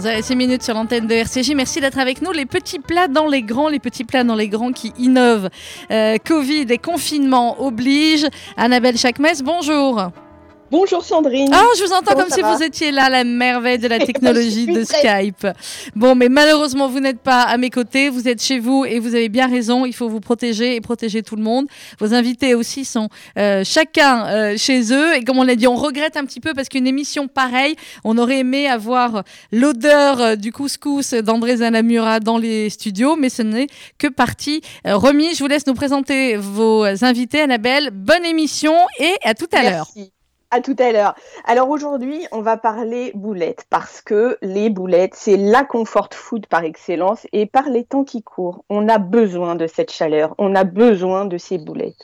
11h06 minutes sur l'antenne de RCJ. Merci d'être avec nous. Les petits plats dans les grands, les petits plats dans les grands qui innovent. Euh, Covid et confinement obligent. Annabelle Chakmes, bonjour. Bonjour Sandrine. Ah, je vous entends comme si vous étiez là, la merveille de la technologie de Skype. Bon, mais malheureusement, vous n'êtes pas à mes côtés. Vous êtes chez vous et vous avez bien raison. Il faut vous protéger et protéger tout le monde. Vos invités aussi sont euh, chacun euh, chez eux. Et comme on l'a dit, on regrette un petit peu parce qu'une émission pareille, on aurait aimé avoir l'odeur euh, du couscous d'André Zanamura dans les studios, mais ce n'est que partie remise. Je vous laisse nous présenter vos invités, Annabelle. Bonne émission et à tout à l'heure. À tout à l'heure. Alors aujourd'hui, on va parler boulettes parce que les boulettes, c'est la comfort food par excellence et par les temps qui courent, on a besoin de cette chaleur, on a besoin de ces boulettes.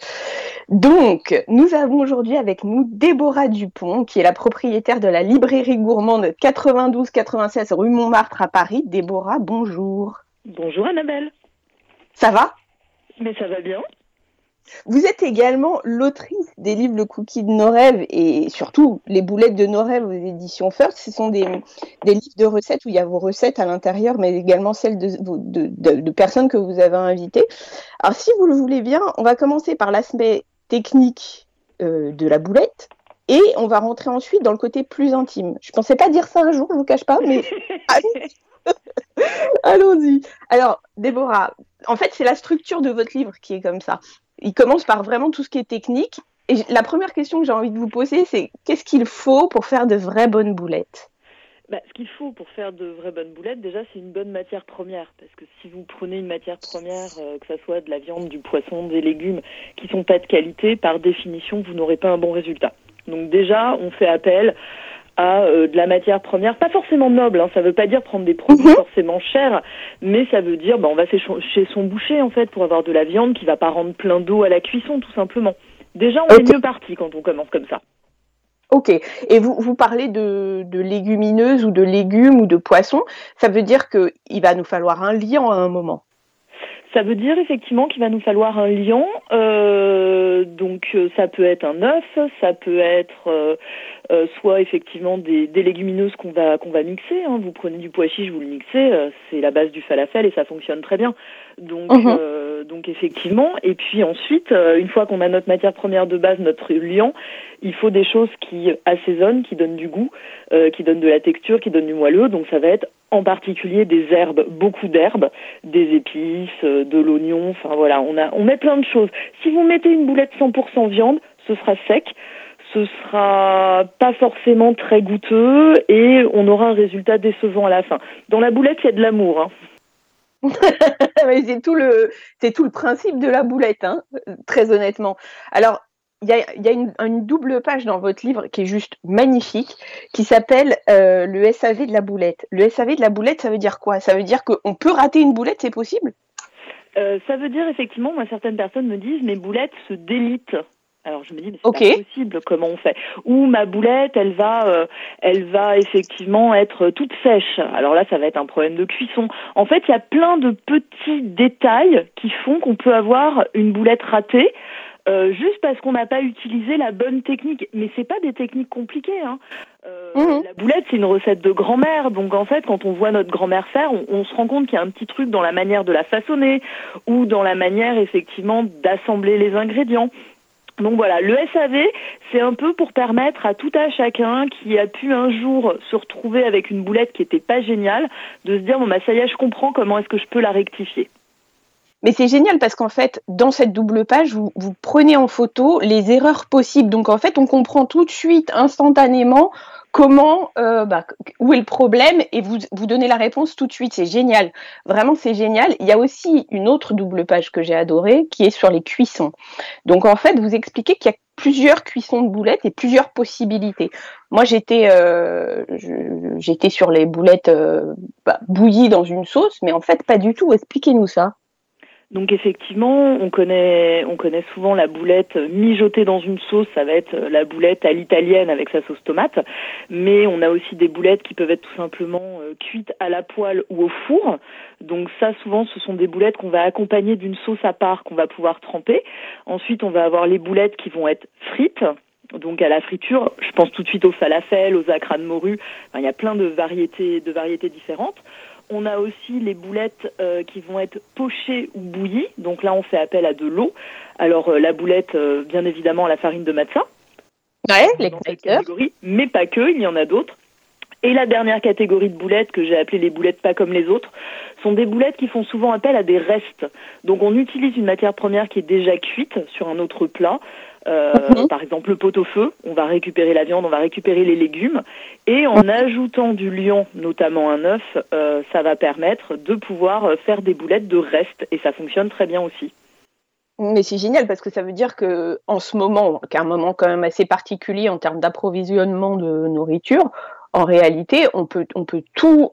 Donc, nous avons aujourd'hui avec nous Déborah Dupont, qui est la propriétaire de la librairie gourmande 92-96 rue Montmartre à Paris. Déborah, bonjour. Bonjour Annabelle. Ça va? Mais ça va bien. Vous êtes également l'autrice des livres Le Cookie de nos rêves et surtout Les boulettes de nos rêves aux éditions First. Ce sont des, livres de recettes où il y a vos recettes à l'intérieur, mais également celles de, personnes que vous avez invitées. Alors, si vous le voulez bien, on va commencer par l'aspect technique euh, de la boulette. Et on va rentrer ensuite dans le côté plus intime. Je pensais pas dire ça un jour, je vous cache pas, mais allons-y. Alors, Déborah, en fait, c'est la structure de votre livre qui est comme ça il commence par vraiment tout ce qui est technique. Et la première question que j'ai envie de vous poser, c'est qu'est-ce qu'il faut pour faire de vraies bonnes boulettes? Bah, ce qu'il faut pour faire de vraies bonnes boulettes, déjà, c'est une bonne matière première. Parce que si vous prenez une matière première, euh, que ce soit de la viande, du poisson, des légumes, qui sont pas de qualité, par définition, vous n'aurez pas un bon résultat. Donc déjà, on fait appel à euh, de la matière première, pas forcément noble, hein, ça veut pas dire prendre des produits mhm. forcément chers, mais ça veut dire bah, on va chez son boucher en fait pour avoir de la viande qui va pas rendre plein d'eau à la cuisson tout simplement. Déjà on est mieux parti quand on commence comme ça. Ok. Et vous, vous parlez de, de, légumineuses ou de légumes ou de poissons. Ça veut dire qu'il va nous falloir un liant à un moment. Ça veut dire effectivement qu'il va nous falloir un lion. Euh, donc euh, ça peut être un œuf, ça peut être euh, euh, soit effectivement des, des légumineuses qu'on va qu'on va mixer. Hein. Vous prenez du pois chiche, vous le mixez, c'est la base du falafel et ça fonctionne très bien. Donc mhm. donc effectivement. Et puis ensuite, une fois qu'on a notre matière première de base, notre lion, il faut des choses qui assaisonnent, qui donnent du goût, qui donnent de la texture, qui donnent du moelleux. Donc ça va être en particulier des herbes, beaucoup d'herbes, des épices, euh, de l'oignon, enfin voilà, on met plein de choses. Si vous mettez une boulette 100% viande, ce sera sec, ce sera pas forcément très goûteux et on aura un résultat décevant à la fin. Dans la boulette, il y a de l'amour. Hein. c'est tout le principe de la boulette, hein, très honnêtement. Alors il y a, une, double page dans votre livre qui est juste magnifique, qui s'appelle euh, le SAV de la boulette. Le SAV de la boulette, ça veut dire quoi? Ça veut dire qu'on peut rater une boulette, c'est possible? Euh, Ça veut dire effectivement, certaines personnes me disent mes boulettes se délitent. Alors je me dis mais c'est pas possible, comment on fait? Ou ma boulette, elle va, euh, elle va effectivement être toute sèche. Alors là, ça va être un problème de cuisson. En fait, il y a plein de petits détails qui font qu'on peut avoir une boulette ratée. Euh, juste parce qu'on n'a pas utilisé la bonne technique. Mais c'est pas des techniques compliquées. Hein. Euh, mhm. La boulette, c'est une recette de grand-mère. Donc en fait, quand on voit notre grand-mère faire, on, se rend compte qu'il y a un petit truc dans la manière de la façonner ou dans la manière effectivement d'assembler les ingrédients. Donc voilà, le SAV, c'est un peu pour permettre à tout à chacun qui a pu un jour se retrouver avec une boulette qui n'était pas géniale, de se dire bon bah ça y est, je comprends comment est-ce que je peux la rectifier. Mais c'est génial parce qu'en fait, dans cette double page, vous, prenez en photo les erreurs possibles. Donc en fait, on comprend tout de suite, instantanément, comment, euh, bah, où est le problème et vous, vous donnez la réponse tout de suite. C'est génial. Vraiment, c'est génial. Il y a aussi une autre double page que j'ai adorée qui est sur les cuissons. Donc en fait, vous expliquez qu'il y a plusieurs cuissons de boulettes et plusieurs possibilités. Moi, j'étais euh, j'étais sur les boulettes euh, bah, bouillies dans une sauce, mais en fait, pas du tout. Expliquez-nous ça. Donc effectivement, on connaît, on connaît souvent la boulette mijotée dans une sauce, ça va être la boulette à l'italienne avec sa sauce tomate, mais on a aussi des boulettes qui peuvent être tout simplement euh, cuites à la poêle ou au four. Donc ça, souvent, ce sont des boulettes qu'on va accompagner d'une sauce à part qu'on va pouvoir tremper. Ensuite, on va avoir les boulettes qui vont être frites, donc à la friture. Je pense tout de suite aux falafels, aux acras de morue. il y a plein de variétés, de variétés différentes. On a aussi les boulettes euh, qui vont être pochées ou bouillies. Donc là, on fait appel à de l'eau. Alors euh, la boulette, euh, bien évidemment, la farine de matza. Ouais, les mais pas que, il y en a d'autres. Et la dernière catégorie de boulettes que j'ai appelées les boulettes pas comme les autres sont des boulettes qui font souvent appel à des restes. Donc on utilise une matière première qui est déjà cuite sur un autre plat. Euh, mhm. Par exemple le pot-au-feu, on va récupérer la viande, on va récupérer les légumes et en ajoutant du lion, notamment un œuf, euh, ça va permettre de pouvoir faire des boulettes de restes et ça fonctionne très bien aussi. Mais c'est génial parce que ça veut dire que en ce moment, qui est un moment quand même assez particulier en termes d'approvisionnement de nourriture, en réalité, on peut, on peut tout,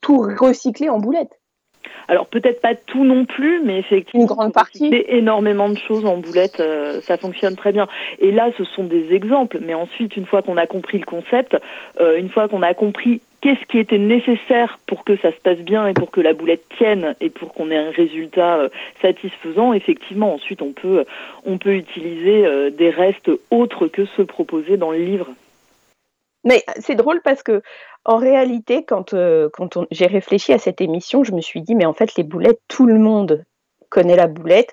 tout recycler en boulettes. Alors peut-être pas tout non plus, mais effectivement, une grande partie. énormément de choses en boulettes, euh, ça fonctionne très bien. Et là, ce sont des exemples. Mais ensuite, une fois qu'on a compris le concept, euh, une fois qu'on a compris qu'est-ce qui était nécessaire pour que ça se passe bien et pour que la boulette tienne et pour qu'on ait un résultat euh, satisfaisant, effectivement, ensuite on peut on peut utiliser des restes autres que ceux proposés dans le livre. Mais c'est drôle parce que en réalité, quand, euh, quand j'ai réfléchi à cette émission, je me suis dit, mais en fait, les boulettes, tout le monde connaît la boulette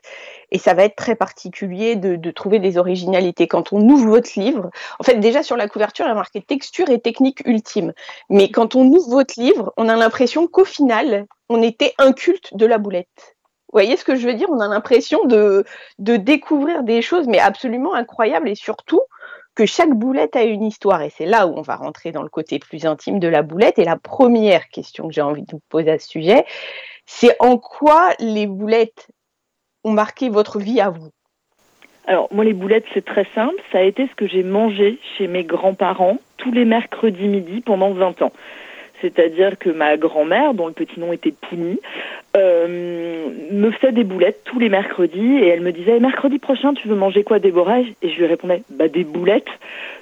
et ça va être très particulier de, trouver des originalités. Quand on ouvre votre livre, en fait déjà sur la couverture, il y a marqué texture et technique ultime. Mais quand on ouvre votre livre, on a l'impression qu'au final, on était un culte de la boulette. Vous voyez ce que je veux dire? On a l'impression de, de découvrir des choses mais absolument incroyables et surtout que chaque boulette a une histoire. Et c'est là où on va rentrer dans le côté plus intime de la boulette. Et la première question que j'ai envie de vous poser à ce sujet, c'est en quoi les boulettes ont marqué votre vie à vous? Alors moi les boulettes c'est très simple, ça a été ce que j'ai mangé chez mes grands-parents tous les mercredis midi pendant 20 ans c'est-à-dire que ma grand-mère, dont le petit nom était Pouni, euh, me faisait des boulettes tous les mercredis et elle me disait mercredi prochain tu veux manger quoi Déborah? Et je lui répondais bah des boulettes.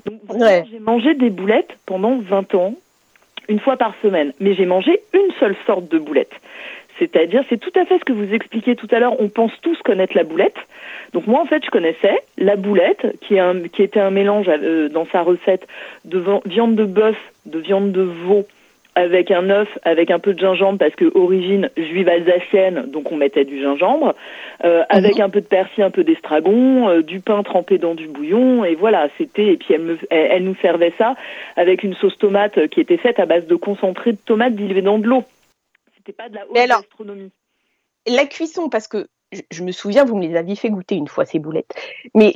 Donc j'ai mangé des boulettes pendant 20 ans, une fois par semaine, mais j'ai mangé une seule sorte de boulette. C'est-à-dire, c'est tout à fait ce que vous expliquiez tout à l'heure. On pense tous connaître la boulette. Donc moi, en fait, je connaissais la boulette, qui, est un, qui était un mélange euh, dans sa recette de viande de bœuf, de viande de veau avec un œuf, avec un peu de gingembre parce que origine juive alsacienne, donc on mettait du gingembre, euh, mhm. avec un peu de persil, un peu d'estragon, euh, du pain trempé dans du bouillon, et voilà, c'était. Et puis elle, me, elle, nous servait ça avec une sauce tomate qui était faite à base de concentré de tomate dilué dans de l'eau. C'était pas de la haute gastronomie. La cuisson, parce que je me souviens, vous me les aviez fait goûter une fois ces boulettes, mais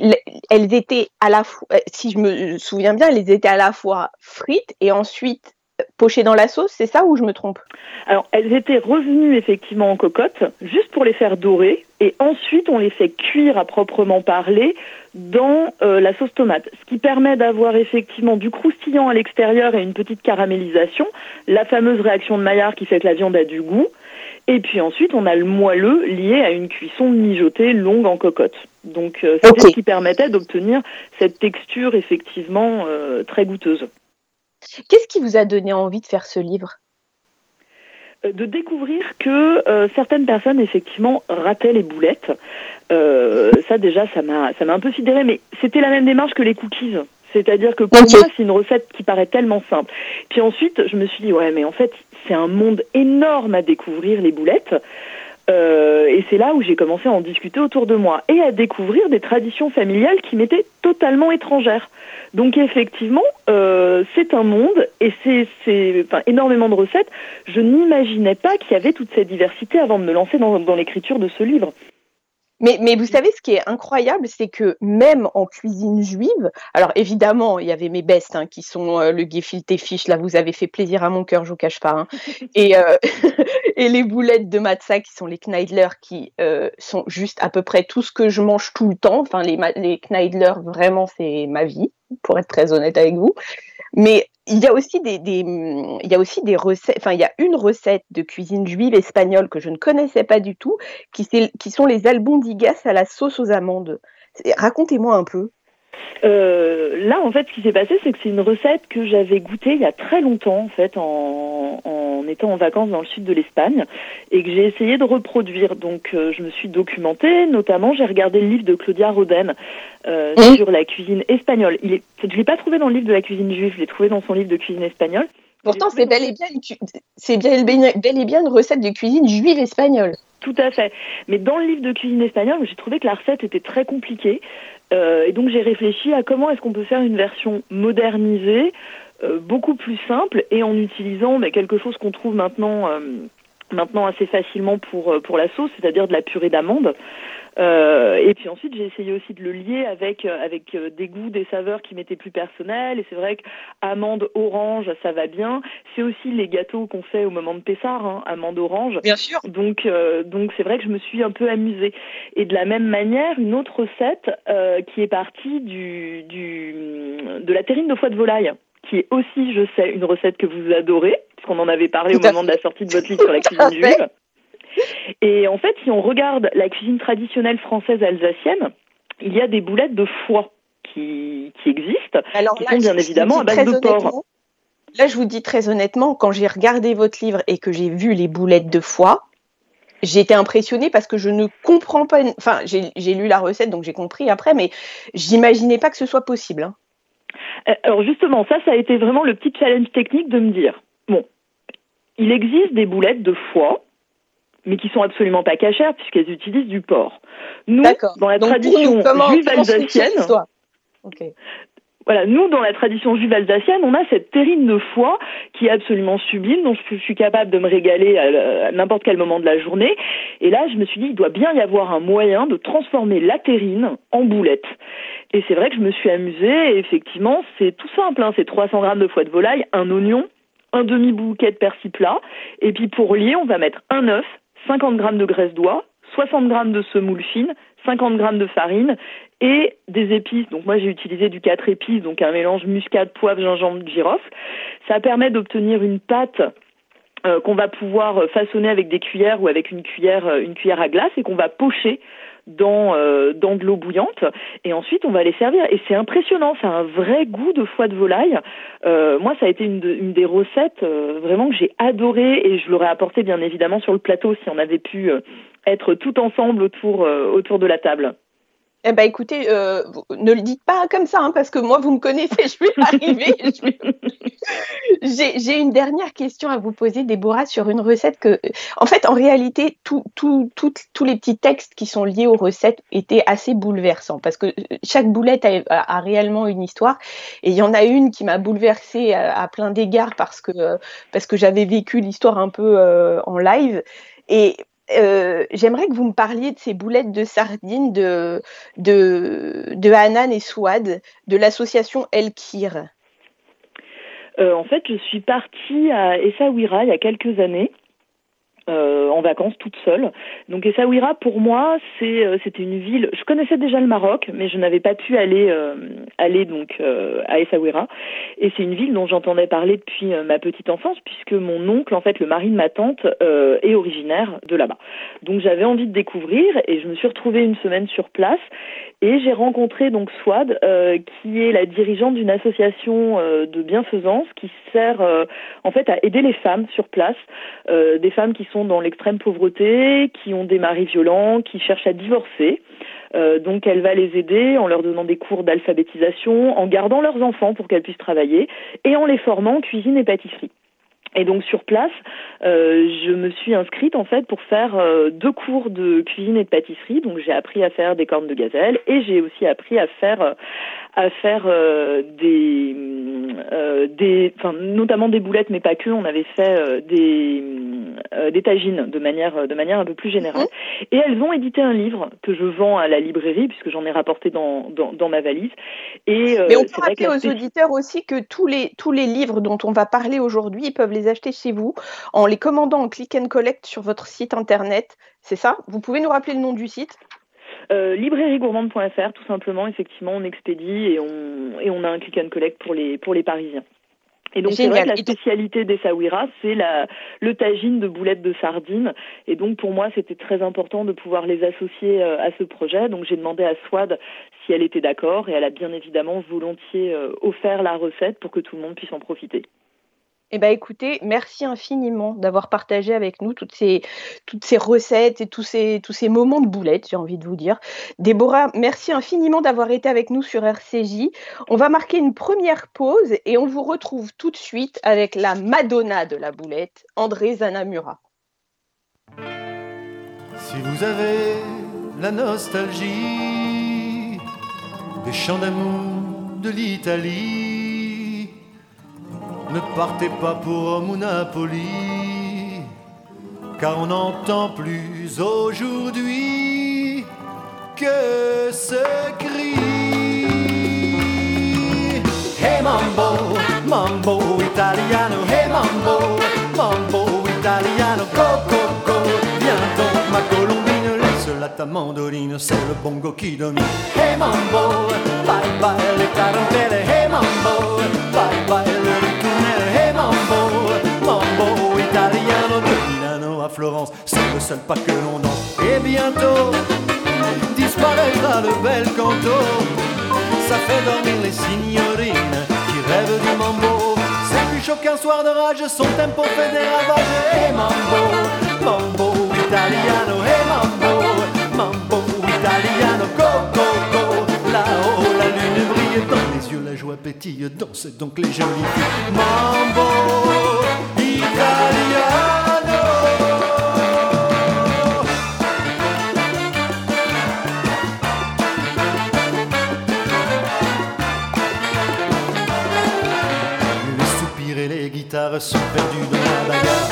elles étaient à la fois, euh, si je me souviens bien, elles étaient à la fois frites et ensuite pochées dans la sauce, c'est ça ou je me trompe? Alors, elles étaient revenues effectivement en cocotte, juste pour les faire dorer, et ensuite on les fait cuire à proprement parler dans euh, la sauce tomate, ce qui permet d'avoir effectivement du croustillant à l'extérieur et une petite caramélisation, la fameuse réaction de Maillard qui fait que la viande a du goût, et puis ensuite on a le moelleux lié à une cuisson mijotée longue en cocotte. Donc euh, c'est ce qui permettait d'obtenir cette texture effectivement euh, très goûteuse. Qu'est-ce qui vous a donné envie de faire ce livre? Euh, de découvrir que euh, certaines personnes effectivement rataient les boulettes. Euh, ça déjà, ça m'a, ça m'a un peu sidéré, mais c'était la même démarche que les cookies. C'est-à-dire que pour moi, c'est une recette qui paraît tellement simple. Puis ensuite, je me suis dit, ouais, mais en fait, c'est un monde énorme à découvrir, les boulettes. Euh, et c'est là où j'ai commencé à en discuter autour de moi et à découvrir des traditions familiales qui m'étaient totalement étrangères. Donc effectivement, euh, c'est un monde et c'est énormément de recettes. Je n'imaginais pas qu'il y avait toute cette diversité avant de me lancer dans l'écriture de ce livre. Mais, mais, vous savez, ce qui est incroyable, c'est que même en cuisine juive, alors évidemment, il y avait mes bestes hein, qui sont euh, le gefilte fish, là vous avez fait plaisir à mon cœur, je vous cache pas, hein. et, euh, et les boulettes de matzah qui sont les Kneidler qui euh, sont juste à peu près tout ce que je mange tout le temps. Enfin, les, les Kneidler, vraiment, c'est ma vie, pour être très honnête avec vous. Mais il y a aussi des, il y a aussi des recettes, enfin il y a une recette de cuisine juive espagnole que je ne connaissais pas du tout, qui, qui sont les albondigas à la sauce aux amandes. Racontez-moi un peu. Euh, là, en fait, ce qui s'est passé, c'est que c'est une recette que j'avais goûtée il y a très longtemps, en fait, en, en étant en vacances dans le sud de l'Espagne, et que j'ai essayé de reproduire. Donc, euh, je me suis documentée, notamment, j'ai regardé le livre de Claudia Roden euh, sur la cuisine espagnole. Il est, je l'ai pas trouvé dans le livre de la cuisine juive, je l'ai trouvé dans son livre de cuisine espagnole. Pourtant, c'est bel, et bien c'est bien, bel et bien une recette de cuisine juive espagnole. Tout à fait. Mais dans le livre de cuisine espagnole, j'ai trouvé que la recette était très compliquée. Euh, et donc j'ai réfléchi à comment est-ce qu'on peut faire une version modernisée, euh, beaucoup plus simple, et en utilisant mais, quelque chose qu'on trouve maintenant, euh, maintenant assez facilement pour, pour la sauce, c'est-à-dire de la purée d'amande. Euh, et puis ensuite, j'ai essayé aussi de le lier avec euh, avec euh, des goûts, des saveurs qui m'étaient plus personnelles. Et c'est vrai qu'amande orange, ça va bien. C'est aussi les gâteaux qu'on fait au moment de Pessard, hein, amande orange. Bien sûr. Donc donc c'est vrai que je me suis un peu amusée. Et de la même manière, une autre recette qui est partie du du de la terrine de foie de volaille qui est aussi, je sais, une recette que vous adorez, puisqu'on en avait parlé au moment de la sortie de votre livre sur la cuisine juive. Et en fait, si on regarde la cuisine traditionnelle française alsacienne, il y a des boulettes de foie qui, qui existent, Alors qui sont bien évidemment à base de porc. Là, je vous dis très honnêtement, quand j'ai regardé votre livre et que j'ai vu les boulettes de foie, j'ai été impressionnée parce que je ne comprends pas. Enfin, j'ai lu la recette, donc j'ai compris après, mais j'imaginais pas que ce soit possible. Hein. Euh, alors justement, ça, ça a été vraiment le petit challenge technique de me dire, bon, il existe des boulettes de foie mais qui sont absolument pas cachères puisqu'elles utilisent du porc. Nous, dans la tradition juive alsacienne, voilà, nous dans la tradition juive alsacienne, on a cette terrine de foie qui est absolument sublime, dont je suis capable de me régaler à, n'importe quel moment de la journée. Et là, je me suis dit, il doit bien y avoir un moyen de transformer la terrine en boulette. Et c'est vrai que je me suis amusée. Et effectivement, c'est tout simple. Hein, c'est 300 grammes de foie de volaille, un oignon, un demi bouquet de persil plat, et puis pour lier, on va mettre un œuf, 50 g de graisse d'oie, 60 g de semoule fine, 50 g de farine et des épices. Donc moi j'ai utilisé du 4 épices, donc un mélange muscade, poivre, gingembre, girofle. Ça permet d'obtenir une pâte euh, qu'on va pouvoir façonner avec des cuillères ou avec une cuillère, euh, une cuillère à glace et qu'on va pocher dans, euh, dans de l'eau bouillante et ensuite on va les servir et c'est impressionnant, c'est un vrai goût de foie de volaille. Euh, moi ça a été une, des recettes euh, vraiment que j'ai adoré et je l'aurais apporté bien évidemment sur le plateau si on avait pu être tout ensemble autour, autour de la table. Eh ben écoutez, euh, ne le dites pas comme ça, hein, parce que moi, vous me connaissez, je vais arriver. J'ai une dernière question à vous poser, Déborah, sur une recette que, en fait, en réalité, tous les petits textes qui sont liés aux recettes étaient assez bouleversants, parce que euh, chaque boulette a, réellement une histoire, et il y en a une qui m'a bouleversée à, plein d'égards parce que parce que j'avais vécu l'histoire un peu euh, en live. Et euh, j'aimerais que vous me parliez de ces boulettes de sardines de, de, Hanan et Souad, de l'association El Kir. Euh, en fait, je suis partie à Essaouira il y a quelques années euh, en vacances toute seule. Donc Essaouira pour moi c'est euh, c'était une ville. Je connaissais déjà le Maroc, mais je n'avais pas pu aller euh, aller donc à Essaouira. Et c'est une ville dont j'entendais parler depuis ma petite enfance, puisque mon oncle en fait le mari de ma tante est originaire de là-bas. Donc j'avais envie de découvrir et je me suis retrouvée une semaine sur place et j'ai rencontré donc Swad, qui est la dirigeante d'une association de bienfaisance qui sert en fait à aider les femmes sur place, des femmes qui sont dans l'extrême pauvreté, qui ont des maris violents, qui cherchent à divorcer. Euh, donc elle va les aider en leur donnant des cours d'alphabétisation, en gardant leurs enfants pour qu'elles puissent travailler et en les formant en cuisine et pâtisserie. Et donc sur place, euh, je me suis inscrite en fait pour faire euh, deux cours de cuisine et de pâtisserie. Donc j'ai appris à faire des cornes de gazelle et j'ai aussi appris à faire à faire euh, des des enfin notamment des boulettes mais pas que. On avait fait des des tagines de manière de manière un peu plus générale. Mhm. Et elles ont édité un livre que je vends à la librairie puisque j'en ai rapporté dans, dans, dans ma valise. Et mais on peut rappeler aux auditeurs aussi que tous les tous les livres dont on va parler aujourd'hui, peuvent les acheter chez vous en les commandant en click and collect sur votre site internet. C'est ça? Vous pouvez nous rappeler le nom du site? Euh, librairiegourmande.fr tout simplement effectivement on expédie et on et on a un click and collect pour les pour les parisiens Et donc c'est vrai que la spécialité des Sawiras, c'est la, le tagine de boulettes de sardines. Et donc pour moi, c'était très important de pouvoir les associer euh, à ce projet. Donc j'ai demandé à Swad si elle était d'accord et elle a bien évidemment volontiers euh, offert la recette pour que tout le monde puisse en profiter. Eh ben, écoutez, merci infiniment d'avoir partagé avec nous toutes ces, toutes ces recettes et tous ces, tous ces moments de boulettes, j'ai envie de vous dire. Déborah, merci infiniment d'avoir été avec nous sur RCJ. On va marquer une première pause et on vous retrouve tout de suite avec la Madonna de la boulette, André Zanamura. Si vous avez la nostalgie des chants d'amour de l'Italie, ne partez pas pour Napoli, car on n'entend plus aujourd'hui que ce cri. Hey mambo, mambo italiano, hey mambo, mambo italiano, go go go, ma colombine, laisse la ta mandoline, c'est le bongo qui domine. Hey mambo, bye bye les tarantelle, hey mambo, bye bye le pas que l'on danse. Et bientôt disparaîtra le bel canto. Ça fait dormir les signorines qui rêvent du mambo. C'est plus chaud qu'un soir de rage, son tempo fait des ravages. Et mambo, mambo italiano, et mambo, mambo italiano, go, go. Là-haut, la lune brille dans les yeux, la joie pétille, dansez donc les jolies. Mambo italiano. Sont perdus dans la bagarre.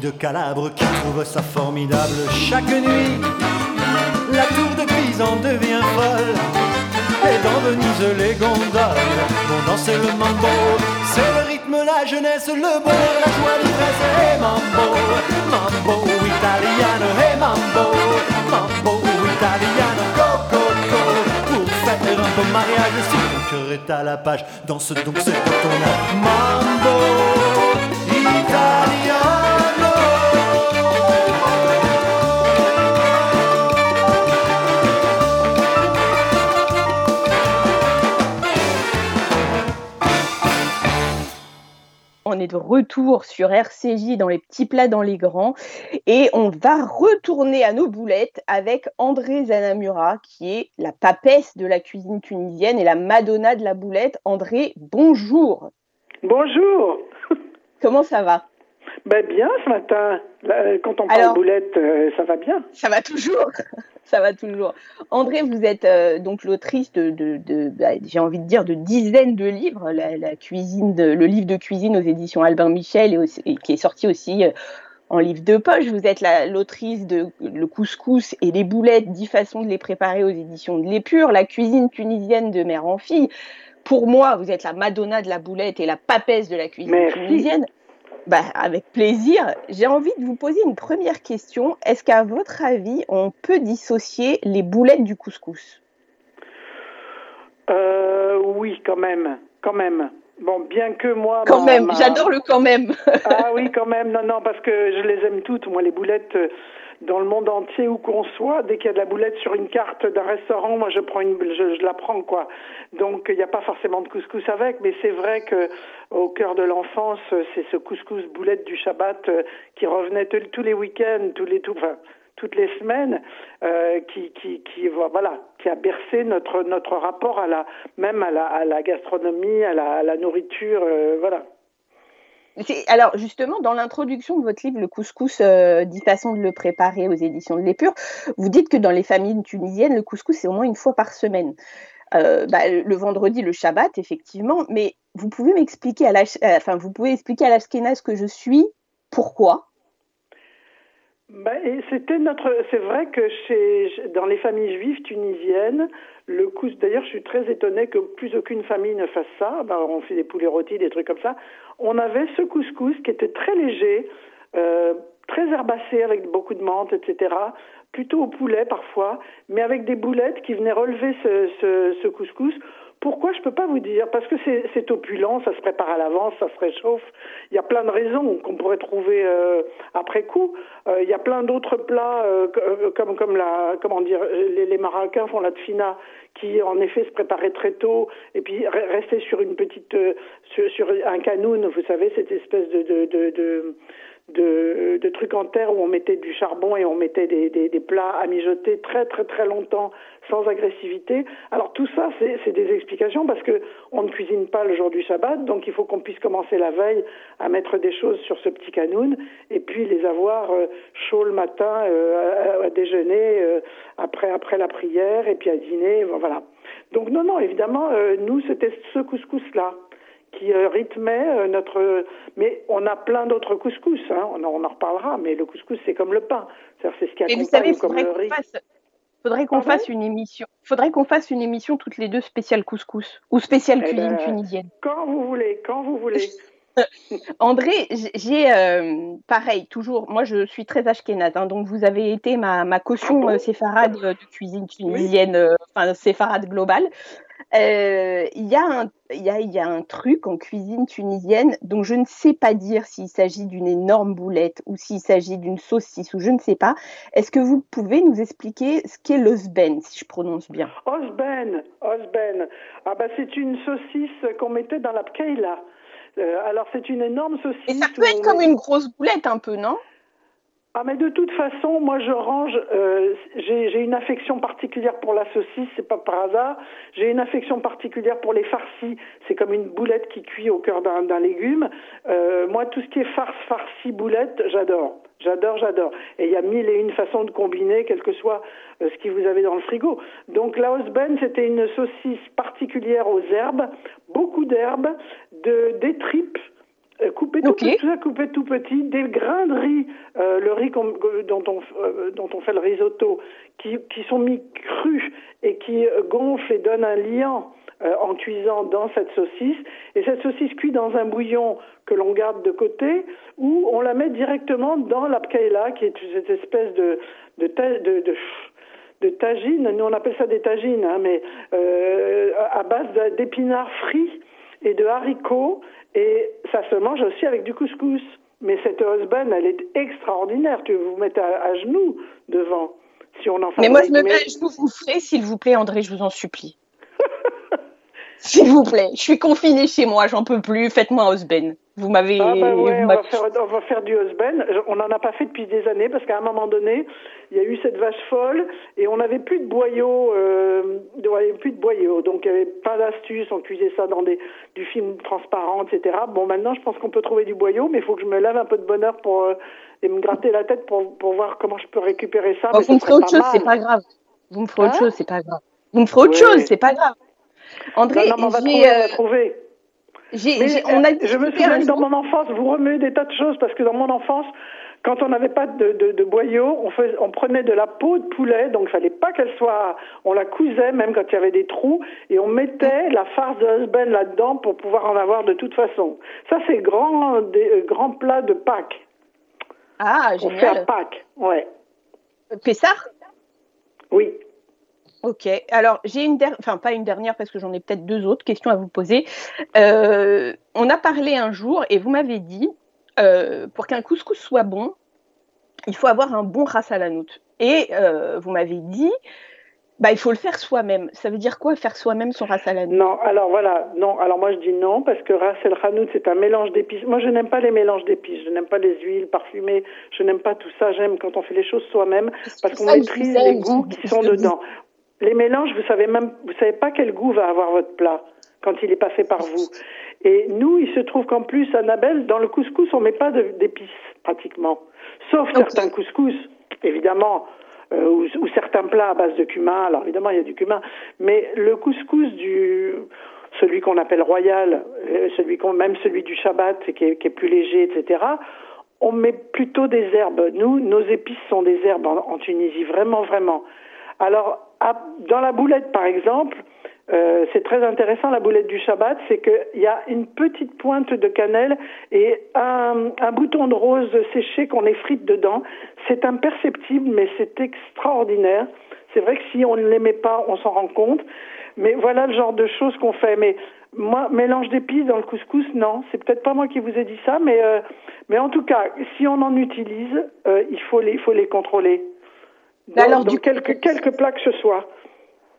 De Calabre qui trouve ça formidable chaque nuit. La tour de Pise en devient folle. Et dans Venise, les gondoles vont danser le mambo. C'est le rythme, la jeunesse, le bonheur, la joie, l'ivresse. Et mambo, mambo italiano, et mambo mambo italiano, go go go Pour faire un beau mariage, si ton cœur est à la page Danse donc c'est ton âge Mambo retour sur RCJ dans les petits plats dans les grands et on va retourner à nos boulettes avec André Zanamura qui est la papesse de la cuisine tunisienne et la Madonna de la boulette. André, bonjour. Bonjour. Comment ça va? Ben Bien ce matin. Quand on parle boulette, euh, ça va bien. Ça va toujours. ça va toujours. André, vous êtes euh, donc l'autrice de, bah, j'ai envie de dire, de dizaines de livres. La, cuisine, le livre de cuisine aux éditions Albin Michel et, qui est sorti aussi euh, en livre de poche. Vous êtes l'autrice de Le couscous et les boulettes, 10 façons de les préparer aux éditions de l'Épure, la cuisine tunisienne de mère en fille. Pour moi, vous êtes la Madonna de la boulette et la papesse de la cuisine tunisienne. Bah, avec plaisir. J'ai envie de vous poser une première question. Est-ce qu'à votre avis, on peut dissocier les boulettes du couscous? Euh, Oui, quand même, quand même. Bon, bien que moi. Quand même, j'adore le quand même. ah oui, quand même. Non, non, parce que je les aime toutes. Moi, les boulettes, dans le monde entier où qu'on soit, dès qu'il y a de la boulette sur une carte d'un restaurant, moi je prends une, je, la prends quoi. Donc il n'y a pas forcément de couscous avec, mais c'est vrai que au cœur de l'enfance, c'est ce couscous boulette du Shabbat euh, qui revenait tous les week-ends, tous les enfin, toutes les semaines, euh, qui, qui, qui, voilà, qui a bercé notre notre rapport à la même à la, à la gastronomie, à la, à la nourriture, euh, voilà. Alors justement, dans l'introduction de votre livre, Le couscous, euh, 10 façons de le préparer aux éditions de l'Épure, vous dites que dans les familles tunisiennes, le couscous, c'est au moins une fois par semaine. Euh, bah, le vendredi, le Shabbat, effectivement, mais vous pouvez m'expliquer à euh, enfin, vous pouvez expliquer à l'Ashkenaz que je suis pourquoi? Bah, c'était notre, c'est vrai que chez, dans les familles juives tunisiennes, le couscous, d'ailleurs, je suis très étonnée que plus aucune famille ne fasse ça. Bah, on fait des poulets rôtis, des trucs comme ça. On avait ce couscous qui était très léger, euh, très herbacé avec beaucoup de menthe, etc. Plutôt au poulet parfois, mais avec des boulettes qui venaient relever ce, ce, ce couscous pourquoi je peux pas vous dire? Parce que c'est opulent, ça se prépare à l'avance, ça se réchauffe. Il y a plein de raisons qu'on pourrait trouver euh, après coup. Euh, il y a plein d'autres plats euh, comme comme la comment dire les, les Marocains font la tfina qui en effet se préparait très tôt et puis restait sur une petite sur, sur, un canoun, vous savez cette espèce de, de, de, de de, de, trucs en terre où on mettait du charbon et on mettait des, des, des, plats à mijoter très très très longtemps sans agressivité. Alors tout ça, c'est des explications parce que on ne cuisine pas le jour du Shabbat, donc il faut qu'on puisse commencer la veille à mettre des choses sur ce petit canoun et puis les avoir euh, chauds le matin euh, à, déjeuner, euh, après après la prière et puis à dîner, voilà. Donc non non, évidemment, nous c'était ce couscous là qui euh, rythmait euh, notre. Mais on a plein d'autres couscous, hein. on, en, reparlera. Mais le couscous, c'est comme le pain. C'est ce qui accompagne vous savez, comme le riz. Faudrait qu'on fasse une émission. Faudrait qu'on fasse une émission toutes les deux spéciale couscous ou spéciale eh cuisine ben, tunisienne. Quand vous voulez, quand vous voulez. André, j'ai euh, pareil, toujours, moi je suis très ashkénaze, hein, donc vous avez été ma, ma caution ah séfarade de cuisine tunisienne, enfin séfarade globale. Euh, il y, y, a, y a un truc en cuisine tunisienne dont je ne sais pas dire s'il s'agit d'une énorme boulette ou s'il s'agit d'une saucisse ou je ne sais pas. Est-ce que vous pouvez nous expliquer ce qu'est l'osben, si je prononce bien? Osben, osben. Ah bah c'est une saucisse qu'on mettait dans la pkeila. Euh, alors c'est une énorme saucisse. Et ça peut être comme une grosse boulette un peu, non? Ah mais de toute façon, moi je range. Euh, j'ai une affection particulière pour la saucisse, c'est pas par hasard. J'ai une affection particulière pour les farcis. C'est comme une boulette qui cuit au cœur d'un légume. Euh, moi, tout ce qui est farce, farci, boulette, j'adore. J'adore, j'adore. Et il y a mille et une façons de combiner, quel que soit euh, ce que vous avez dans le frigo. Donc la Osben, c'était une saucisse particulière aux herbes, beaucoup d'herbes, de des tripes euh, coupé tout, tout, ça coupé tout petit, des grains de riz, euh, le riz dont, on, euh, dont on fait le risotto, qui, qui sont mis crus et qui gonflent et donnent un liant en cuisant dans cette saucisse. Et cette saucisse cuit dans un bouillon que l'on garde de côté, ou on la met directement dans la pkaïla, qui est cette espèce de, de, de, de nous on appelle ça des tagines, hein, mais à base d'épinards frits et de haricots et ça se mange aussi avec du couscous. Mais cette husband, elle est extraordinaire. Tu vous mettre à, genoux devant. Si on en fait Mais moi, je me mets à genoux, vous ferez, s'il vous plaît, André, je vous en supplie. S'il vous plaît. Je suis confinée chez moi, j'en peux plus. Faites-moi un husband. Vous m'avez. Ah bah ouais, on, va faire, on va faire du husband. On n'en a pas fait depuis des années parce qu'à un moment donné, il y a eu cette vache folle et on n'avait plus de boyaux, euh, plus de boyaux. Donc il n'y avait pas d'astuce. On cuisait ça dans des, du film transparent, etc. Bon, maintenant, je pense qu'on peut trouver du boyau, mais il faut que je me lève un peu de bonheur pour euh, et me gratter la tête pour, pour voir comment je peux récupérer ça. vous me ferez autre chose, c'est pas grave. Vous me ferez autre hein chose, c'est pas grave. Vous me ferez autre chose, c'est pas grave. André, non, non, on va trouver, on va trouver. on a je me souviens dans mon enfance, vous remuez des tas de choses parce que dans mon enfance, quand on n'avait pas de, de, de boyau, on, on, prenait de la peau de poulet, donc il fallait pas qu'elle soit, on la cousait même quand il y avait des trous, et on mettait la farce de husband là-dedans pour pouvoir en avoir de toute façon. Ça c'est grand, des, euh, grand plat de Pâques. Ah, génial. Pâques, ouais. Pessard Oui. Ok, alors j'ai une dernière, enfin pas une dernière parce que j'en ai peut-être deux autres questions à vous poser. Euh, on a parlé un jour et vous m'avez dit, euh, pour qu'un couscous soit bon, il faut avoir un bon ras al hanout. Et euh, vous m'avez dit, bah, il faut le faire soi-même. Ça veut dire quoi faire soi-même son ras al Non, alors voilà, non. Alors moi je dis non parce que ras hanout c'est un mélange d'épices. Moi je n'aime pas les mélanges d'épices, je n'aime pas les huiles parfumées, je n'aime pas tout ça. J'aime quand on fait les choses soi-même parce qu'on maîtrise les goûts qui sont dedans. Les mélanges, vous savez même, vous savez pas quel goût va avoir votre plat quand il est passé par vous. Et nous, il se trouve qu'en plus, Annabelle, dans le couscous, on met pas d'épices pratiquement, sauf certains couscous, évidemment, euh, ou, ou, certains plats à base de cumin. Alors évidemment, il y a du cumin, mais le couscous du celui qu'on appelle royal, euh, celui qu'on même celui du Shabbat, qui est, qui est plus léger, etc. On met plutôt des herbes. Nous, nos épices sont des herbes en, en Tunisie, vraiment, vraiment. Alors, dans la boulette, par exemple, Euh, c'est très intéressant la boulette du Shabbat, c'est qu'il y a une petite pointe de cannelle et un, un bouton de rose séché qu'on effrite dedans. C'est imperceptible, mais c'est extraordinaire. C'est vrai que si on ne l'aimait pas, on s'en rend compte. Mais voilà le genre de choses qu'on fait. Mais moi, mélange d'épices dans le couscous, non. C'est peut-être pas moi qui vous ai dit ça, mais euh, mais en tout cas, si on en utilise, euh, il faut les il faut les contrôler. Dans, alors, du quelques quelques plats que ce soit.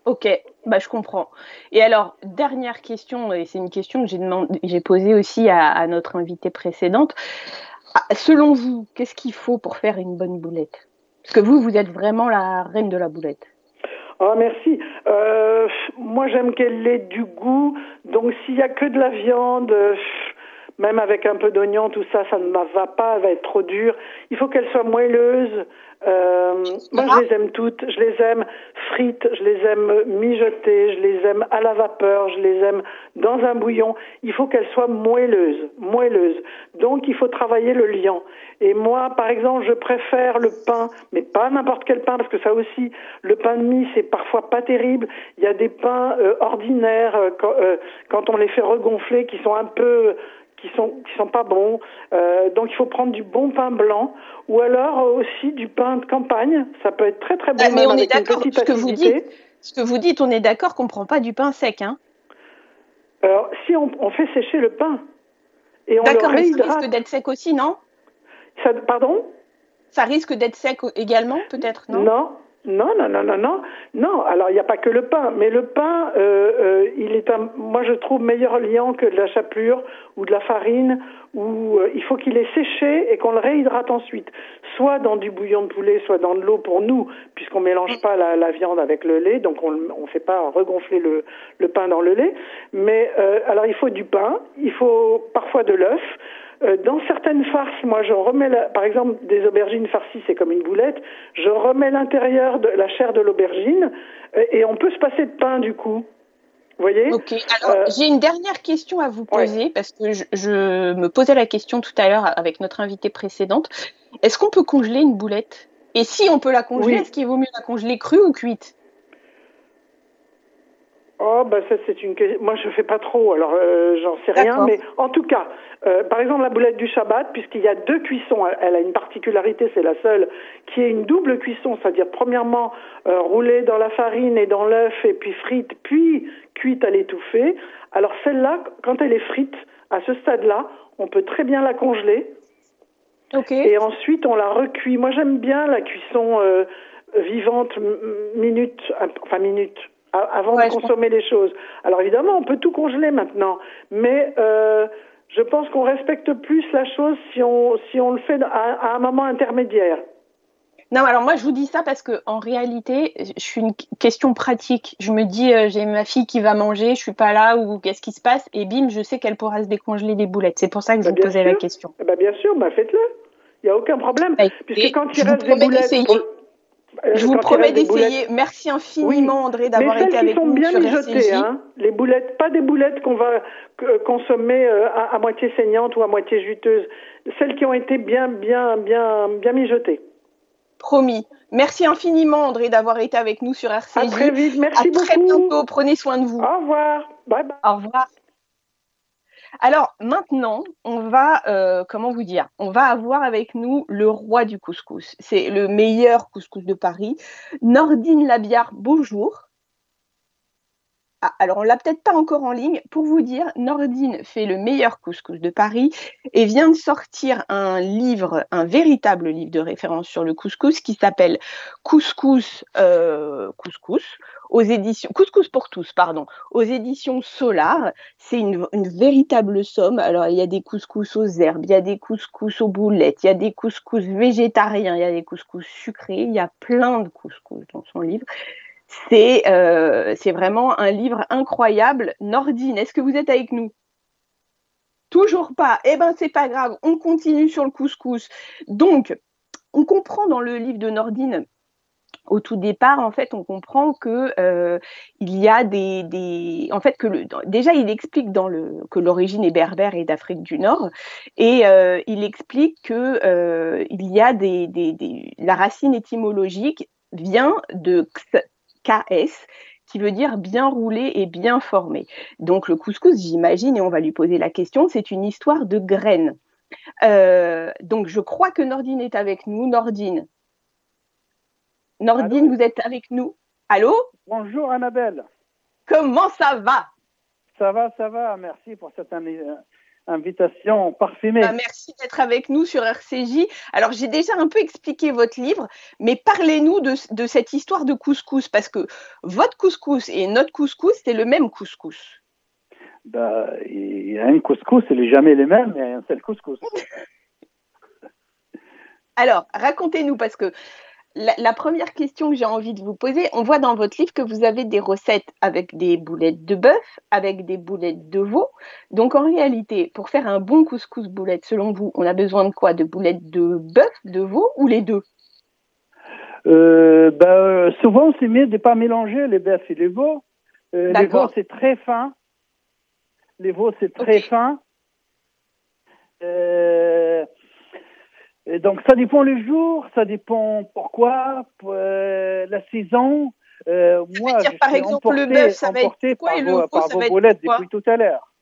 Ok, bah, je comprends. Et alors, dernière question, et c'est une question que j'ai, j'ai posée aussi à, à, notre invitée précédente. Ah, selon vous, qu'est-ce qu'il faut pour faire une bonne boulette? Parce que vous, vous êtes vraiment la reine de la boulette. Ah, merci. Euh, moi, j'aime qu'elle ait du goût. Donc, s'il y a que de la viande, même avec un peu d'oignon, tout ça, ça ne va pas, elle va être trop dure. Il faut qu'elle soit moelleuse. Euh, moi, je les aime toutes. Je les aime frites, je les aime mijotées, je les aime à la vapeur, je les aime dans un bouillon. Il faut qu'elles soient moelleuses, moelleuses. Donc, il faut travailler le liant. Et moi, par exemple, je préfère le pain, mais pas n'importe quel pain, parce que ça aussi, le pain de mie, c'est parfois pas terrible. Il y a des pains euh, ordinaires euh, quand, euh, quand on les fait regonfler, qui sont un peu qui sont qui sont pas bons. Euh, donc il faut prendre du bon pain blanc ou alors aussi du pain de campagne. Ça peut être très très bon. Ah, mais on est d'accord. Ce que vous dites, ce que vous dites, on est d'accord qu'on prend pas du pain sec, hein Alors si on, on fait sécher le pain et on D'accord, mais ça risque d'être sec aussi, non? Ça, Pardon? Ça risque d'être sec également, peut-être, non? Non, non, non, non, non, non. Non, alors il n'y a pas que le pain, mais le pain, euh, euh, il est un, moi je trouve meilleur liant que de la chapelure ou de la farine, où euh, il faut qu'il est séché et qu'on le réhydrate ensuite, soit dans du bouillon de poulet, soit dans de l'eau pour nous, puisqu'on mélange pas la, la, viande avec le lait, donc on ne fait pas regonfler le, le, pain dans le lait. Mais euh, alors il faut du pain, il faut parfois de l'œuf. Euh, dans certaines farces, moi, je remets, la, par exemple, des aubergines farcies, c'est comme une boulette. Je remets l'intérieur de la chair de l'aubergine euh, et on peut se passer de pain du coup. Vous voyez? Ok. Alors, euh, j'ai une dernière question à vous poser ouais. parce que je, je, me posais la question tout à l'heure avec notre invitée précédente. Est-ce qu'on peut congeler une boulette? Et si on peut la congeler, oui. est-ce qu'il vaut mieux la congeler crue ou cuite? Oh, bah ça c'est une question. Moi je fais pas trop, alors euh, j'en sais rien, mais en tout cas, euh, par exemple la boulette du Shabbat, puisqu'il y a deux cuissons, elle a une particularité, c'est la seule, qui est une double cuisson, c'est-à-dire premièrement euh, roulée dans la farine et dans l'œuf et puis frite, puis cuite à l'étouffée. Alors celle-là, quand elle est frite, à ce stade-là, on peut très bien la congeler. Okay. Et ensuite on la recuit. Moi j'aime bien la cuisson euh, vivante, minute, enfin minute avant ouais, de consommer les choses. Alors évidemment, on peut tout congeler maintenant, mais euh, je pense qu'on respecte plus la chose si on si on le fait à, à, un moment intermédiaire. Non, alors moi je vous dis ça parce que en réalité, je suis une question pratique. Je me dis, euh, j'ai ma fille qui va manger, je suis pas là ou qu'est-ce qui se passe? Et bim, je sais qu'elle pourra se décongeler des boulettes. C'est pour ça que bah, je vous posais sûr. la question. Bah, bien sûr, bah, faites-le. Il n'y a aucun problème. Bah, Puisque quand il reste des boulettes, je vous promets d'essayer. Merci infiniment, oui. André, d'avoir été avec sont nous bien sur mijotées, hein. Les boulettes, pas des boulettes qu'on va consommer euh, à, à, moitié saignantes ou à moitié juteuses. Celles qui ont été bien, bien, bien, bien mijotées. Promis. Merci infiniment, André, d'avoir été avec nous sur RCJ. À très vite. Merci à beaucoup. très bientôt. Prenez soin de vous. Au revoir. Bye bye. Au revoir. Alors maintenant, on va, euh, comment vous dire, on va avoir avec nous le roi du couscous. C'est le meilleur couscous de Paris. Nordine Labiard, bonjour. Ah, alors on l'a peut-être pas encore en ligne. Pour vous dire, Nordine fait le meilleur couscous de Paris et vient de sortir un livre, un véritable livre de référence sur le couscous qui s'appelle Couscous euh, Couscous aux éditions Couscous pour tous, pardon, aux éditions Solar. C'est une, une, véritable somme. Alors il y a des couscous aux herbes, il y a des couscous aux boulettes, il y a des couscous végétariens, il y a des couscous sucrés, il y a plein de couscous dans son livre. C'est euh, vraiment un livre incroyable. Nordine, est-ce que vous êtes avec nous? Toujours pas. Eh ben, c'est pas grave. On continue sur le couscous. Donc, on comprend dans le livre de Nordine au tout départ, en fait, on comprend que euh, il y a des, en fait, que déjà, il explique dans le que l'origine est berbère et d'Afrique du Nord, et euh, il explique que il y a des, la racine étymologique vient de KS, qui veut dire bien roulé et bien formé. Donc le couscous, j'imagine, et on va lui poser la question, c'est une histoire de graines. Euh, donc je crois que Nordine est avec nous. Nordine. Nordine, vous êtes avec nous. Allô? Bonjour Annabelle. Comment ça va? Ça va, ça va. Merci pour cette invitation parfumée. Bah, merci d'être avec nous sur RCJ. Alors, j'ai déjà un peu expliqué votre livre, mais parlez-nous de, cette histoire de couscous, parce que votre couscous et notre couscous, c'est le même couscous. Bah, il y a un couscous, il n'est jamais le même, il y a un seul couscous. Alors, racontez-nous, parce que la, première question que j'ai envie de vous poser, on voit dans votre livre que vous avez des recettes avec des boulettes de bœuf, avec des boulettes de veau. Donc en réalité, pour faire un bon couscous boulette, selon vous, on a besoin de quoi? De boulettes de bœuf, de veau ou les deux? Euh, ben, Souvent, c'est mieux de ne pas mélanger les bœufs et les veaux. Euh, les veaux, c'est très fin. Les veaux, c'est très fin. Euh, donc ça dépend le jour, ça dépend pourquoi, euh, la saison. Euh, moi, dire, par exemple, le bœuf, ça va être quoi par, vos, par vos boulettes depuis tout à l'heure.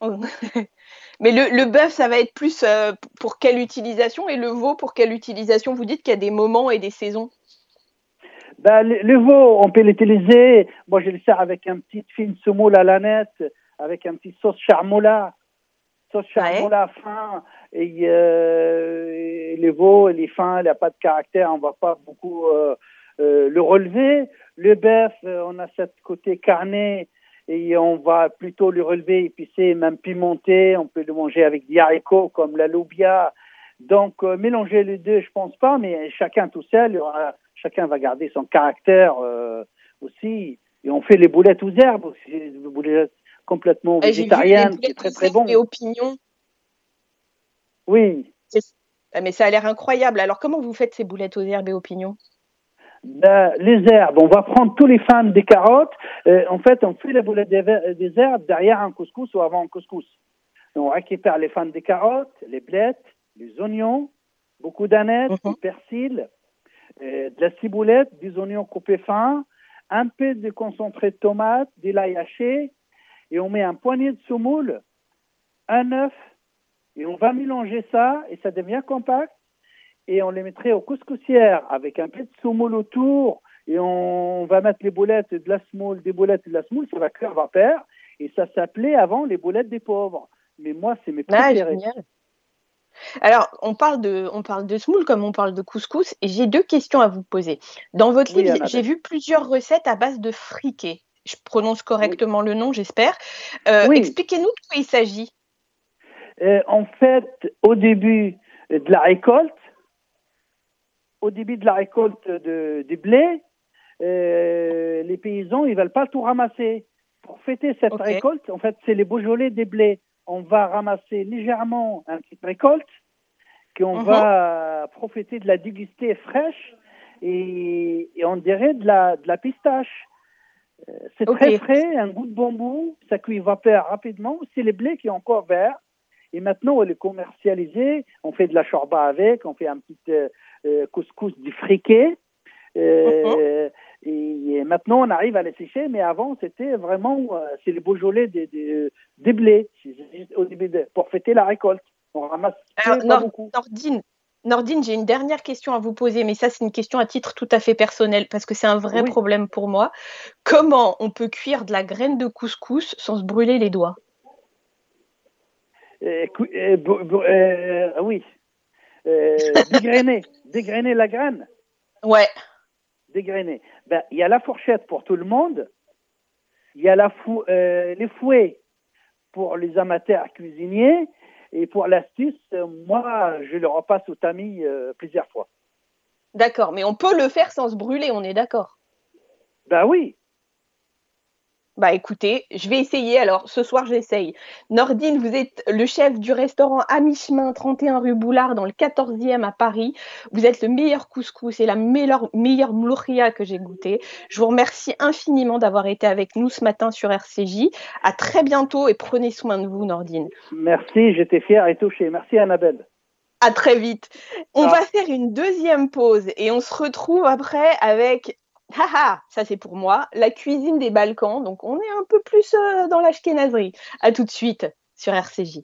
Mais le, le bœuf, ça va être plus euh, pour quelle utilisation et le veau pour quelle utilisation? Vous dites qu'il y a des moments et des saisons. Ben, le, veau, on peut l'utiliser. Moi, je le sers avec un petit film semoule à la nette, avec un petit sauce charmoula, sauce charmoula fin et, euh, les veaux, les fins, il n'a pas de caractère, on va pas beaucoup euh, euh, le relever. Le bœuf, on a ce côté carné et on va plutôt le relever épicé, même pimenté. On peut le manger avec des haricots comme la loubia. Donc mélanger les deux, je pense pas, mais chacun tout seul, chacun va garder son caractère aussi. Et on fait les boulettes aux herbes aussi, les boulettes complètement végétariennes, c'est très très bon. Et opinions oui. Ah, mais ça a l'air incroyable. Alors, comment vous faites ces boulettes aux herbes et aux pignons? Ben, les herbes, on va prendre tous les fans des carottes. Euh, en fait, on fait les boulettes des, herbes derrière un couscous ou avant un couscous. On récupère les fans des carottes, les blettes, les oignons, beaucoup d'anettes, mhm. du persil, euh, de la ciboulette, des oignons coupés fins, un peu de concentré de tomate, des l'ail haché, et on met un poignet de semoule, un œuf, et on va mélanger ça et ça devient compact. Et on les mettrait aux couscoussières avec un peu de semoule autour. Et on va mettre les boulettes de la semoule, des boulettes de la semoule, ça va cuire vapeur. Et ça s'appelait avant les boulettes des pauvres. Mais moi, c'est mes ah, préférés. Alors, on parle de, on parle de semoule comme on parle de couscous, et j'ai deux questions à vous poser. Dans votre livre, j'ai vu plusieurs recettes à base de friquet. Je prononce correctement le nom, j'espère. Euh, expliquez-nous de quoi il s'agit. Euh, en fait, au début de la récolte, au début de la récolte de, du blé, euh, les paysans, ils veulent pas tout ramasser. Pour fêter cette récolte, en fait, c'est les Beaujolais des blés. On va ramasser légèrement une petite récolte, qu'on uh-huh. va profiter de la déguster fraîche et, on dirait de la, de la pistache. Euh, c'est très frais, un goût de bonbon, ça cuit vapeur rapidement. C'est les blés qui sont encore verts. Et maintenant, on est commercialisé. On fait de la chorba avec, on fait un petit euh, euh, couscous du friquet. Euh, et, maintenant, on arrive à les sécher, mais avant, c'était vraiment, c'est les Beaujolais des, des, des blés, au début pour fêter la récolte. On ramasse beaucoup. Nordine, Nordine, j'ai une dernière question à vous poser, mais ça, c'est une question à titre tout à fait personnel, parce que c'est un vrai problème pour moi. Comment on peut cuire de la graine de couscous sans se brûler les doigts? Oui, dégrainer, dégrainer la graine. Ouais. Dégrainer. Ben, il y a la fourchette pour tout le monde. Il y a la fou les fouets pour les amateurs cuisiniers. Et pour l'astuce, moi, je le repasse au tamis plusieurs fois. D'accord, mais on peut le faire sans se brûler, on est d'accord Ben oui, bah écoutez, je vais essayer. Alors ce soir, j'essaye. Nordine, vous êtes le chef du restaurant à mi-chemin, 31 rue Boulard, dans le 14e à Paris. Vous êtes le meilleur couscous et la meilleure, meilleure mlouria que j'ai goûté. Je vous remercie infiniment d'avoir été avec nous ce matin sur RCJ. À très bientôt et prenez soin de vous, Nordine. Merci, j'étais fière et touchée. Merci, Annabelle. À très vite. On va faire une deuxième pause et on se retrouve après avec Haha, ça c'est pour moi, la cuisine des Balkans. Donc on est un peu plus dans l'ashkénazerie. À tout de suite sur RCJ.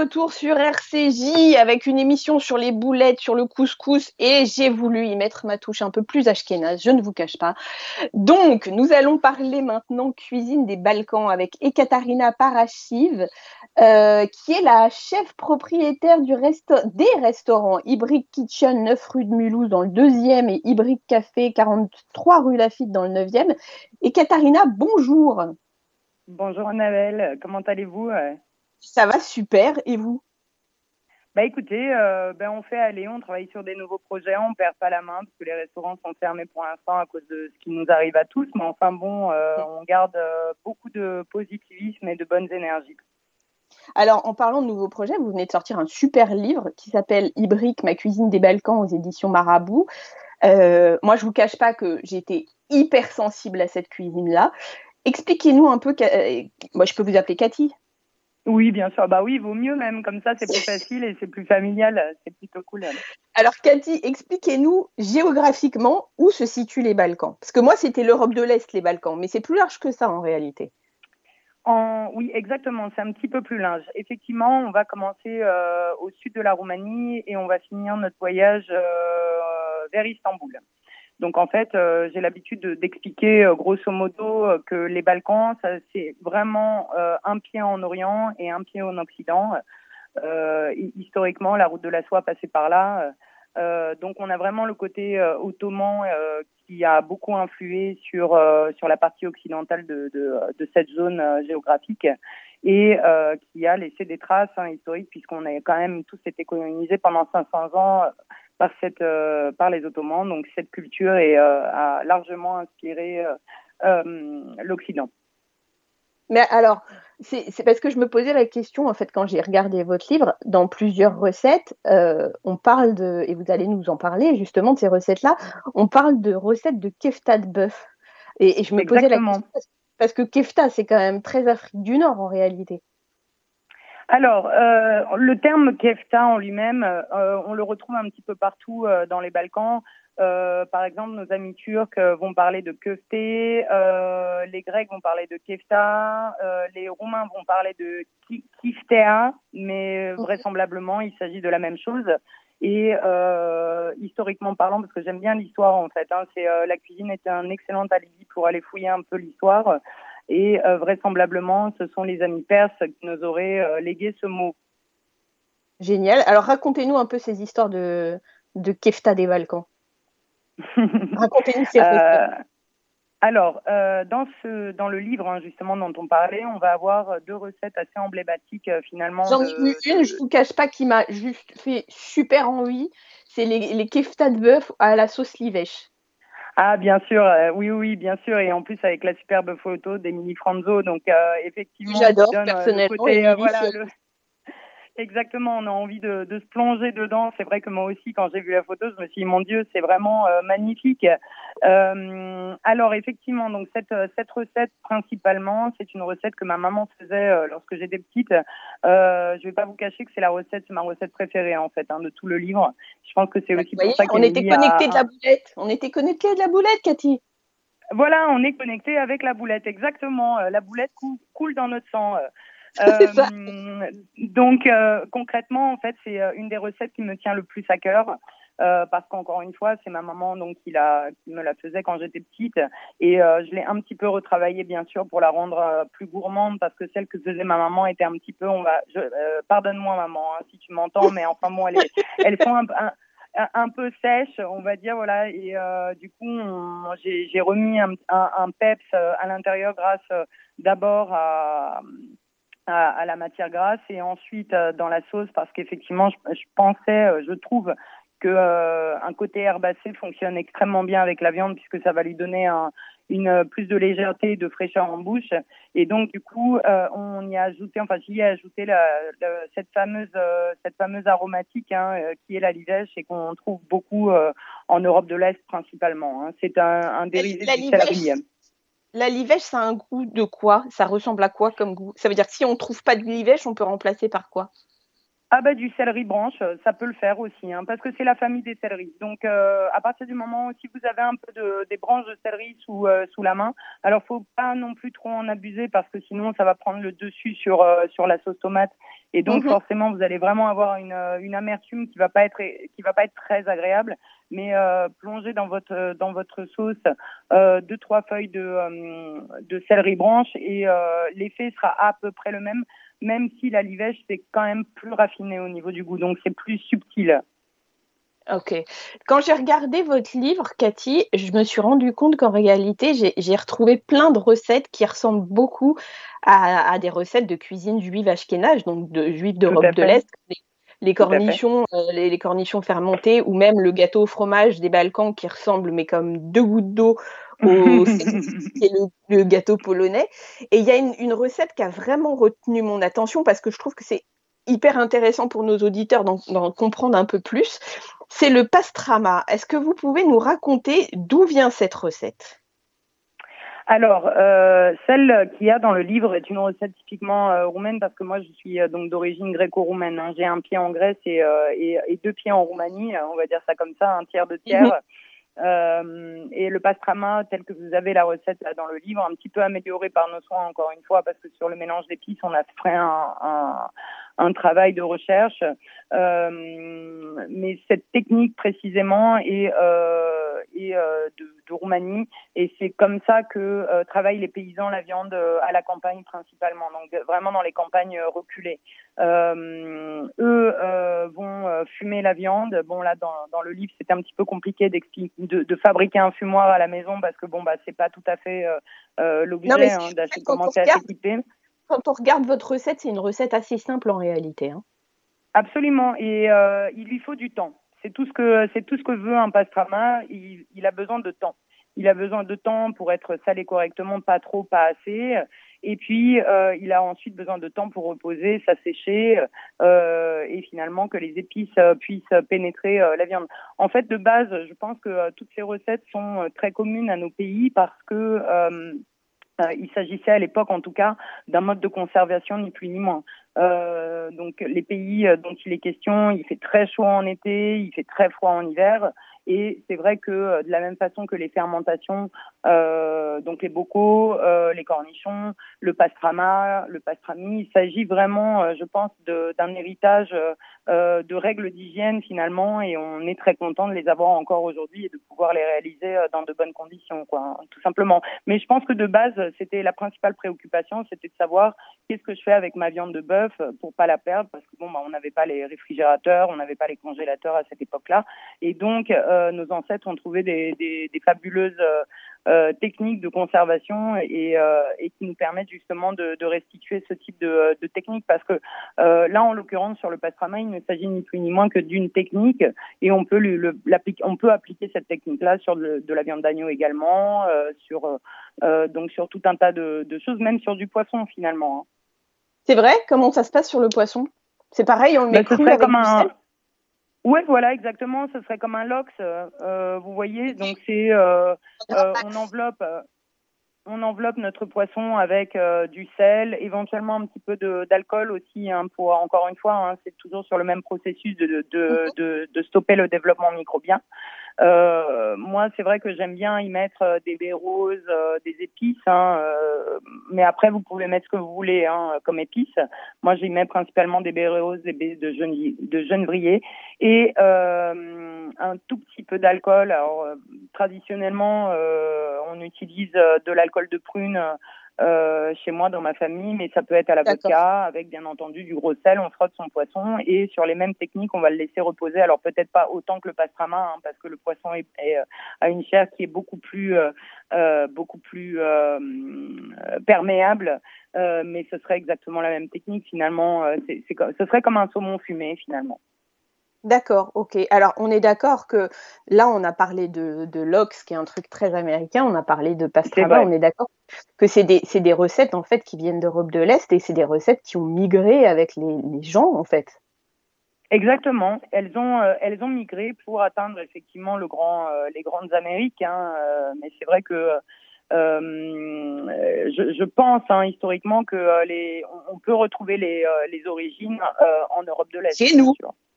Retour sur RCJ avec une émission sur les boulettes, sur le couscous et j'ai voulu y mettre ma touche un peu plus ashkénaze, je ne vous cache pas. Donc, nous allons parler maintenant cuisine des Balkans avec Ekaterina Parachiv, euh, qui est la chef propriétaire du des restaurants Hybrid Kitchen 9 rue de Mulhouse dans le deuxième et Hybrid Café 43 rue Lafitte dans le 9e. Ekaterina, bonjour. Bonjour Annabelle, comment allez-vous? Ça va super. Et vous? Bah écoutez, euh, ben on fait aller, on travaille sur des nouveaux projets, on perd pas la main parce que les restaurants sont fermés pour l'instant à cause de ce qui nous arrive à tous. Mais enfin bon, euh, on garde euh, beaucoup de positivisme et de bonnes énergies. Alors, en parlant de nouveaux projets, vous venez de sortir un super livre qui s'appelle Ibrique, ma cuisine des Balkans aux éditions Marabout. moi, je vous cache pas que j'étais hyper sensible à cette cuisine-là. Expliquez-nous un peu. Moi, je peux vous appeler Cathy. Oui, bien sûr. Bah oui, vaut mieux même. Comme ça, c'est plus facile et c'est plus familial. C'est plutôt cool. Alors, Cathy, expliquez-nous géographiquement où se situent les Balkans. Parce que moi, c'était l'Europe de l'Est, les Balkans. Mais c'est plus large que ça en réalité. En... Oui, exactement. C'est un petit peu plus large. Effectivement, on va commencer euh, au sud de la Roumanie et on va finir notre voyage euh, vers Istanbul. Donc en fait, euh, j'ai l'habitude d'expliquer euh, grosso modo euh, que les Balkans, c'est vraiment un pied en Orient et un pied en Occident. historiquement, la route de la soie passait par là. donc on a vraiment le côté ottoman qui a beaucoup influé sur sur la partie occidentale de, de, de cette zone géographique et qui a laissé des traces hein, historiques puisqu'on a quand même tous été colonisés pendant 500 ans par, cette, euh, par les Ottomans. Donc cette culture est, euh, a largement inspiré euh, l'Occident. Mais alors, c'est parce que je me posais la question, en fait, quand j'ai regardé votre livre, dans plusieurs recettes, on parle de, et vous allez nous en parler justement de ces recettes-là, on parle de recettes de kefta de bœuf. Et, je me posais la question, parce que kefta, c'est quand même très Afrique du Nord en réalité. Alors, euh, le terme kefta en lui-même, euh, on le retrouve un petit peu partout euh, dans les Balkans. par exemple, nos amis turcs vont parler de köfte, les Grecs vont parler de kefta, les Roumains vont parler de kiftea, mais vraisemblablement, il s'agit de la même chose. Et historiquement parlant, parce que j'aime bien l'histoire en fait, hein, c'est la cuisine est un excellent alibi pour aller fouiller un peu l'histoire. Et euh, vraisemblablement, ce sont les amis perses qui nous auraient euh, légué ce mot. Génial. Alors racontez-nous un peu ces histoires de, de kefta des Balkans. racontez-nous ces euh, alors, euh, dans, ce, dans le livre hein, justement dont on parlait, on va avoir deux recettes assez emblématiques euh, finalement. J'en ai vu une, je ne vous cache pas, qui m'a juste fait super envie. C'est les, les kefta de bœuf à la sauce livèche. Ah, bien sûr, oui, oui, bien sûr, et en plus avec la superbe photo d'Emilie Franzo, donc effectivement, j'adore personnellement. Côté, voilà, le, Exactement, on a envie de, se plonger dedans. C'est vrai que moi aussi, quand j'ai vu la photo, je me suis dit, mon Dieu, c'est vraiment euh, magnifique. Euh, alors, effectivement, donc cette, euh, cette recette, principalement, c'est une recette que ma maman faisait lorsque j'étais petite. je ne vais pas vous cacher que c'est la recette, c'est ma recette préférée, en fait, hein, de tout le livre. Je pense que c'est aussi pour ça On était connecté de la boulette. On était connecté de la boulette, Cathy. Voilà, on est connecté avec la boulette, exactement. La boulette coule dans notre sang. Euh, donc euh, concrètement, en fait, c'est euh, une des recettes qui me tient le plus à cœur. Euh, parce qu'encore une fois, c'est ma maman donc qui, la, qui me la faisait quand j'étais petite et euh, je l'ai un petit peu retravaillée bien sûr pour la rendre plus gourmande parce que celle que faisait ma maman était un petit peu, on va, pardonne-moi maman hein, si tu m'entends, mais enfin moi, elles, elles font un, un, un, peu sèches, on va dire voilà et du coup j'ai remis un, un, un peps à l'intérieur grâce d'abord à à, la matière grasse et ensuite euh, dans la sauce parce qu'effectivement, je, pensais, euh, je trouve que euh, un côté herbacé fonctionne extrêmement bien avec la viande puisque ça va lui donner un, une plus de légèreté et de fraîcheur en bouche et donc du coup on y a ajouté enfin j'y ai ajouté la, cette fameuse cette fameuse aromatique hein, qui est la livèche et qu'on trouve beaucoup en Europe de l'Est principalement hein. c'est un, un dérivé du céleri la livèche, ça a un goût de quoi? Ça ressemble à quoi comme goût? Ça veut dire que si on ne trouve pas de livèche, on peut remplacer par quoi? Ah bah du céleri branche, ça peut le faire aussi, hein, parce que c'est la famille des céleris. Donc euh, à partir du moment où si vous avez un peu de, des branches de céleri sous euh, sous la main, alors faut pas non plus trop en abuser parce que sinon ça va prendre le dessus sur euh, sur la sauce tomate et donc mhm. forcément vous allez vraiment avoir une une amertume qui va pas être qui va pas être très agréable. Mais plongez dans votre dans votre sauce deux trois feuilles de de céleri branche et l'effet sera à peu près le même même si la livèche, c'est quand même plus raffiné au niveau du goût, donc c'est plus subtil. Ok. Quand j'ai regardé votre livre, Cathy, je me suis rendu compte qu'en réalité, j'ai retrouvé plein de recettes qui ressemblent beaucoup à, des recettes de cuisine juive ashkénaze, donc de juifs d'Europe de l'Est. Les, cornichons, euh, les, cornichons fermentés, ou même le gâteau au fromage des Balkans qui ressemble, mais comme deux gouttes d'eau au le, gâteau polonais. Et il y a une, recette qui a vraiment retenu mon attention parce que je trouve que c'est hyper intéressant pour nos auditeurs d'en comprendre un peu plus. C'est le pastrama. Est-ce que vous pouvez nous raconter d'où vient cette recette? Alors, euh, celle qu'il y a dans le livre est une recette typiquement euh, roumaine parce que moi je suis euh, donc d'origine gréco-roumaine. Hein. J'ai un pied en Grèce et, et, deux pieds en Roumanie, on va dire ça comme ça, un tiers de tiers. Euh, et le pastrama, tel que vous avez la recette là dans le livre, un petit peu amélioré par nos soins encore une fois, parce que sur le mélange d'épices, on a fait un, un, un travail de recherche. Euh, mais cette technique précisément est, euh, est euh, de, de, Roumanie et c'est comme ça que euh, travaillent les paysans la viande euh, à la campagne principalement, donc vraiment dans les campagnes reculées. eux vont fumer la viande. Bon là dans, dans le livre c'était un petit peu compliqué de, de, fabriquer un fumoir à la maison parce que bon bah c'est pas tout à fait l'objet hein, d'acheter commencer à s'équiper quand on regarde votre recette, c'est une recette assez simple en réalité. Hein. Absolument, et euh, il lui faut du temps. C'est tout ce que c'est tout ce que veut un pastrama. Il, a besoin de temps. Il a besoin de temps pour être salé correctement, pas trop, pas assez. Et puis euh, il a ensuite besoin de temps pour reposer, s'assécher euh, et finalement que les épices puissent pénétrer la viande. En fait, de base, je pense que toutes ces recettes sont très communes à nos pays parce que euh, il s'agissait à l'époque, en tout cas, d'un mode de conservation ni plus ni moins. Euh, donc les pays euh, dont il est question, il fait très chaud en été, il fait très froid en hiver, Et c'est vrai que de la même façon que les fermentations, donc les bocaux, les cornichons, le pastrama, le pastrami, il s'agit vraiment, je pense, d'un héritage de règles d'hygiène finalement, et on est très content de les avoir encore aujourd'hui et de pouvoir les réaliser dans de bonnes conditions, quoi, tout simplement. Mais je pense que de base, c'était la principale préoccupation, c'était de savoir qu'est-ce que je fais avec ma viande de bœuf pour pas la perdre, parce que bon, bah, on n'avait pas les réfrigérateurs, on n'avait pas les congélateurs à cette époque-là, et donc euh, nos ancêtres ont trouvé des, des, des fabuleuses euh, euh, techniques de conservation et, euh, et, qui nous permettent justement de, de restituer ce type de, de technique parce que euh, là en l'occurrence sur le pastrama il ne s'agit ni plus ni moins que d'une technique et on peut le, on peut appliquer cette technique là sur de, de la viande d'agneau également sur donc sur tout un tas de, de, choses même sur du poisson finalement. Hein. C'est vrai? Comment ça se passe sur le poisson? C'est pareil, on le met bah, cru avec comme un... Oui, voilà, exactement. Ce serait comme un lox. Euh, vous voyez, donc c'est euh, euh, on enveloppe, on enveloppe notre poisson avec du sel, éventuellement un petit peu d'alcool aussi, hein, pour encore une fois, hein, c'est toujours sur le même processus de, de, de, de, stopper le développement microbien. Euh, moi, c'est vrai que j'aime bien y mettre euh, des baies roses, euh, des épices, hein, euh, mais après, vous pouvez mettre ce que vous voulez hein, comme épices. Moi, j'y mets principalement des baies roses, des baies de, jeune, de et un tout petit peu d'alcool. Alors, traditionnellement, on utilise de l'alcool de prune euh, chez moi dans ma famille, mais ça peut être à la vodka avec bien entendu du gros sel. On frotte son poisson et sur les mêmes techniques, on va le laisser reposer. Alors peut-être pas autant que le pastrama, hein, parce que le poisson est, euh, a une chair qui est beaucoup plus euh, euh beaucoup plus perméable, mais ce serait exactement la même technique finalement. C'est, ce serait comme un saumon fumé finalement. D'accord, ok. Alors, on est d'accord que là, on a parlé de, de l'ox, qui est un truc très américain, on a parlé de pastrama, on est d'accord que c'est des, des, recettes, en fait, qui viennent d'Europe de l'Est et c'est des recettes qui ont migré avec les, les gens, en fait. Exactement. Elles ont, euh, elles ont migré pour atteindre effectivement le grand, euh, les grandes Amériques. Hein, euh, mais c'est vrai que je, je, pense hein, historiquement que les, on, peut retrouver les, les origines en Europe de l'Est. Chez nous.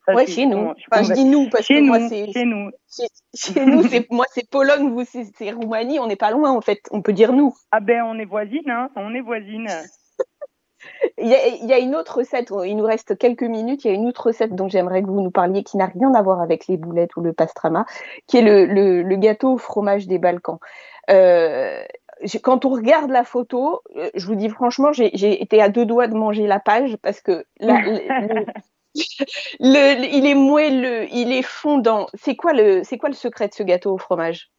Ouais, chez nous. Enfin, je dis nous parce que moi c'est chez nous. Chez, nous, c'est moi c'est Pologne, vous c'est Roumanie, on n'est pas loin en fait. On peut dire nous. Ah ben on est voisines, hein. On est voisines. il, y a, il y, a, une autre recette. Il nous reste quelques minutes. Il y a une autre recette dont j'aimerais que vous nous parliez, qui n'a rien à voir avec les boulettes ou le pastrama, qui est le, le, le gâteau au fromage des Balkans. Euh, quand on regarde la photo, euh, je vous dis franchement, j'ai été à deux doigts de manger la page parce que la, le, il est moelleux, il est fondant. C'est quoi le, c'est quoi le secret de ce gâteau au fromage?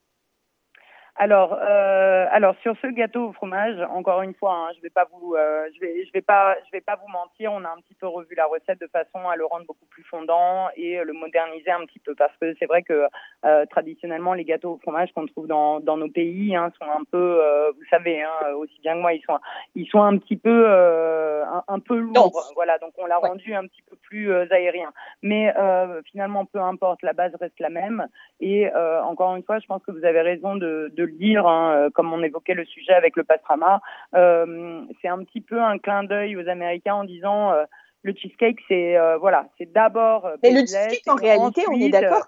Alors, euh, alors sur ce gâteau au fromage, encore une fois, hein, je vais pas vous, euh, je vais, je vais pas, je vais pas vous mentir. On a un petit peu revu la recette de façon à le rendre beaucoup plus fondant et le moderniser un petit peu parce que c'est vrai que euh, traditionnellement les gâteaux au fromage qu'on trouve dans, dans nos pays hein, sont un peu, euh, vous savez, hein, aussi bien que moi, ils sont, ils sont un petit peu, euh, un, un, peu lourds. Voilà, donc on l'a rendu un petit peu plus aérien. Mais finalement, peu importe, la base reste la même. Et encore une fois, je pense que vous avez raison de, de le dire, hein, euh, comme on évoquait le sujet avec le pastrama. Euh, c'est un petit peu un clin d'œil aux Américains en disant euh, le cheesecake, c'est voilà, c'est d'abord. Mais le cheesecake, en réalité, on est d'accord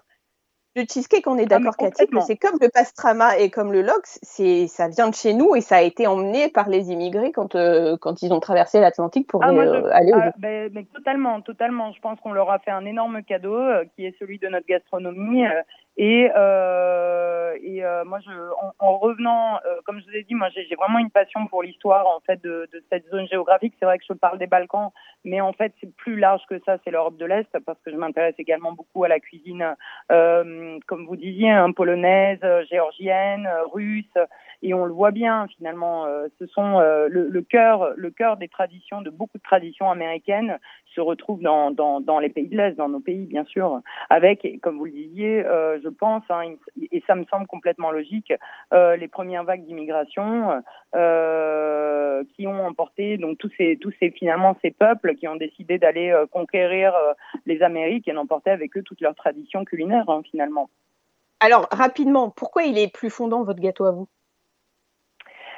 le cheesecake, on est ah, d'accord, Cathy, que c'est comme le pastrama et comme le lox, c'est ça vient de chez nous et ça a été emmené par les immigrés quand quand ils ont traversé l'Atlantique pour ah, aller. Ah, ben, mais totalement, totalement. Je pense qu'on leur a fait un énorme cadeau qui est celui de notre gastronomie et, euh, et euh, moi, je, en, en revenant, euh, comme je vous ai dit, moi, j'ai vraiment une passion pour l'histoire en fait de, de, cette zone géographique. C'est vrai que je parle des Balkans, mais en fait, c'est plus large que ça. C'est l'Europe de l'Est parce que je m'intéresse également beaucoup à la cuisine, euh, comme vous disiez, hein, polonaise, géorgienne, russe. Et on le voit bien finalement. ce sont le, le cœur, le cœur des traditions, de beaucoup de traditions américaines se retrouve dans, dans, les pays de l'Est, dans nos pays bien sûr, avec, comme vous le disiez, euh, je pense, hein, et ça me semble complètement logique, euh, les premières vagues d'immigration euh, qui ont emporté donc tous ces tous ces finalement ces peuples qui ont décidé d'aller conquérir les Amériques et d'emporter avec eux toutes leurs traditions culinaires hein, finalement. Alors rapidement, pourquoi il est plus fondant votre gâteau à vous?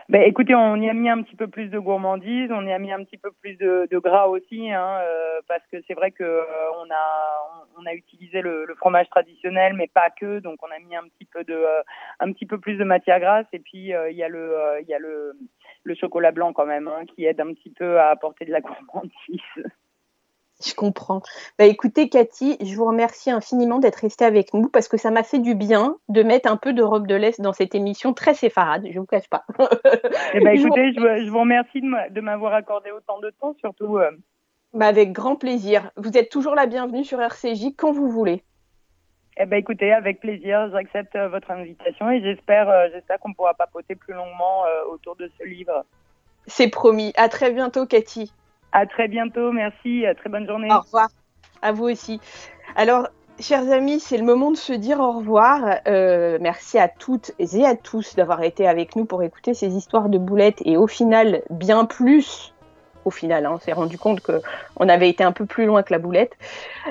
Ben, écoutez, on y a mis un petit peu plus de gourmandise, on y a mis un petit peu plus de, de gras aussi, hein, euh, parce que c'est vrai que euh, on a on a utilisé le, le, fromage traditionnel, mais pas que, donc on a mis un petit peu de euh, un petit peu plus de matière grasse, et puis il y a le il y a le le chocolat blanc quand même, hein, qui aide un petit peu à apporter de la gourmandise. Je comprends. Bah, écoutez, Cathy, je vous remercie infiniment d'être restée avec nous parce que ça m'a fait du bien de mettre un peu de robe de l'Est dans cette émission très séfarade, je ne vous cache pas. eh ben, écoutez, je vous, remercie de m'avoir accordé autant de temps, surtout. Euh. Bah, avec grand plaisir. Vous êtes toujours la bienvenue sur RCJ quand vous voulez. Eh ben, écoutez, avec plaisir, j'accepte euh, votre invitation et j'espère, euh, j'espère qu'on pourra papoter plus longuement autour de ce livre. C'est promis. À très bientôt, Cathy. À très bientôt, merci, très bonne journée. Au revoir. À vous aussi. Alors, chers amis, c'est le moment de se dire au revoir. Euh, merci à toutes et à tous d'avoir été avec nous pour écouter ces histoires de boulettes et au final, bien plus au final. Hein. on s'est rendu compte qu'on avait été un peu plus loin que la boulette.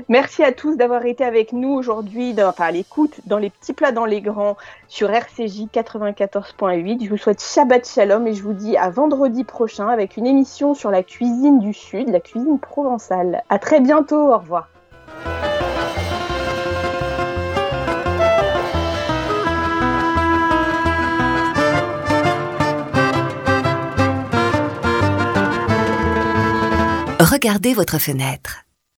Merci à tous d'avoir été avec nous aujourd'hui, enfin à l'écoute, dans les petits plats dans les grands, sur RCJ 94.8. Je vous souhaite Shabbat Shalom et je vous dis à vendredi prochain avec une émission sur la cuisine du Sud, la cuisine provençale. À très bientôt, au revoir. Regardez votre fenêtre.